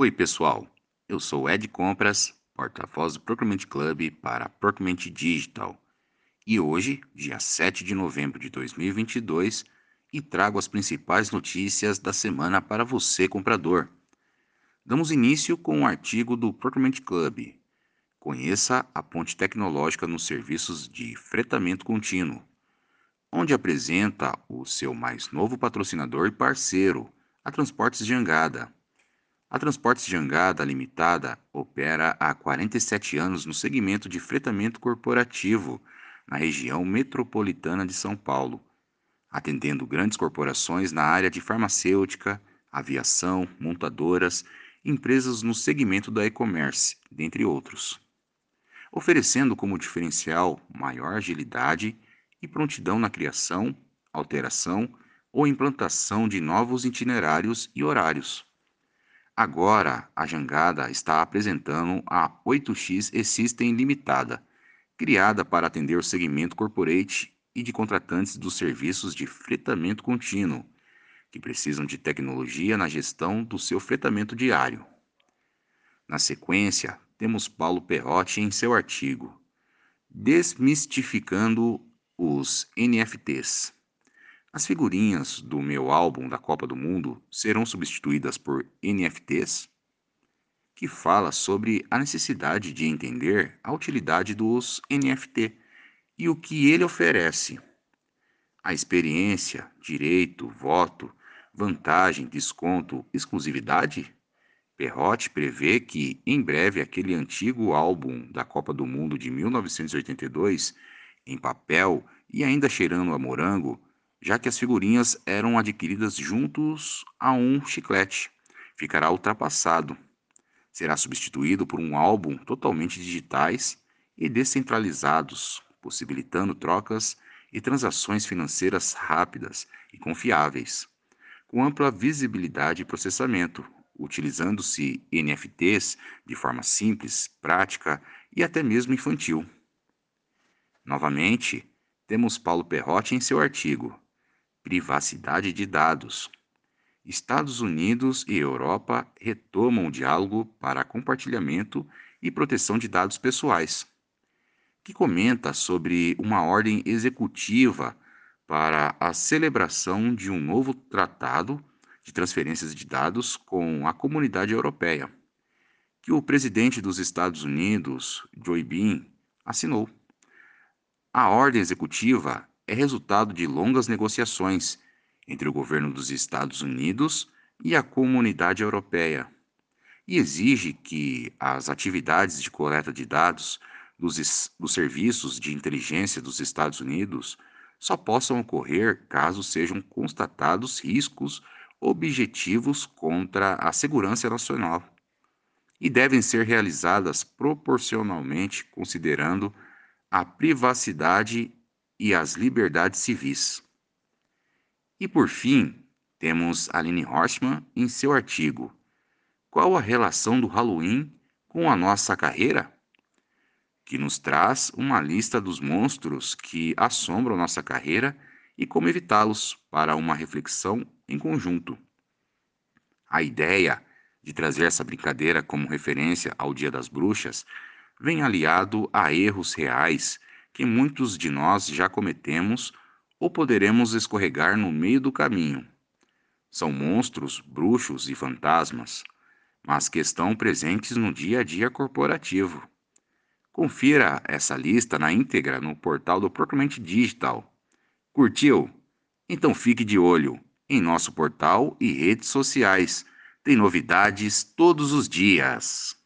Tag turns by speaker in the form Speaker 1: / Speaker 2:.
Speaker 1: Oi, pessoal. Eu sou Ed Compras, porta-voz do Procurement Club para Procurement Digital. E hoje, dia 7 de novembro de 2022, e trago as principais notícias da semana para você, comprador. Damos início com um artigo do Procurement Club. Conheça a ponte tecnológica nos serviços de fretamento contínuo, onde apresenta o seu mais novo patrocinador e parceiro, a Transportes de Angada. A Transportes de Angada Limitada opera há 47 anos no segmento de fretamento corporativo na região metropolitana de São Paulo, atendendo grandes corporações na área de farmacêutica, aviação, montadoras, empresas no segmento da e-commerce, dentre outros. Oferecendo como diferencial maior agilidade e prontidão na criação, alteração ou implantação de novos itinerários e horários. Agora, a Jangada está apresentando a 8X E-System Limitada, criada para atender o segmento corporate e de contratantes dos serviços de fretamento contínuo, que precisam de tecnologia na gestão do seu fretamento diário. Na sequência, temos Paulo Perrotti em seu artigo Desmistificando os NFTs. As figurinhas do meu álbum da Copa do Mundo serão substituídas por NFTs? Que fala sobre a necessidade de entender a utilidade dos NFT e o que ele oferece. A experiência, direito, voto, vantagem, desconto, exclusividade? Perrotti prevê que, em breve, aquele antigo álbum da Copa do Mundo de 1982 em papel e ainda cheirando a morango, já que as figurinhas eram adquiridas juntos a um chiclete. Ficará ultrapassado. Será substituído por um álbum totalmente digitais e descentralizados, possibilitando trocas e transações financeiras rápidas e confiáveis, com ampla visibilidade e processamento, utilizando-se NFTs de forma simples, prática e até mesmo infantil. Novamente, temos Paulo Perrotti em seu artigo Privacidade de Dados. Estados Unidos e Europa retomam o diálogo para compartilhamento e proteção de dados pessoais, que comenta sobre uma ordem executiva para a celebração de um novo tratado de transferências de dados com a comunidade europeia, que o presidente dos Estados Unidos, Joe Biden, assinou. A ordem executiva é resultado de longas negociações entre o governo dos Estados Unidos e a comunidade europeia e exige que as atividades de coleta de dados dos, dos serviços de inteligência dos Estados Unidos só possam ocorrer caso sejam constatados riscos objetivos contra a segurança nacional e devem ser realizadas proporcionalmente considerando a privacidade e as liberdades civis. E por fim, temos Aline Horstmann em seu artigo Qual a relação do Halloween com a nossa carreira? Que nos traz uma lista dos monstros que assombram nossa carreira e como evitá-los para uma reflexão em conjunto. A ideia de trazer essa brincadeira como referência ao Dia das Bruxas vem aliado a erros reais que muitos de nós já cometemos ou poderemos escorregar no meio do caminho. São monstros, bruxos e fantasmas, mas que estão presentes no dia a dia corporativo. Confira essa lista na íntegra no portal do Procurement Digital. Curtiu? Então fique de olho em nosso portal e redes sociais. Tem novidades todos os dias.